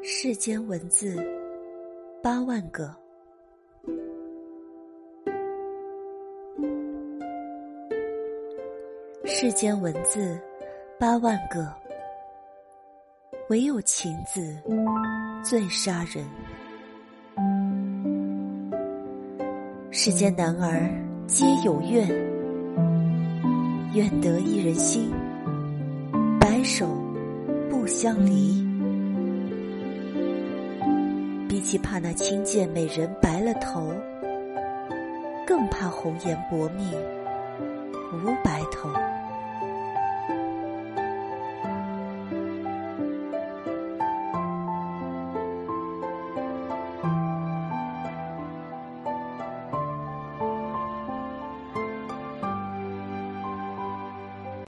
世间文字八万个，世间文字八万个，唯有情字最杀人。世间男儿皆有愿，愿得一人心，白首不相离。比起怕那轻贱美人白了头，更怕红颜薄命无白头。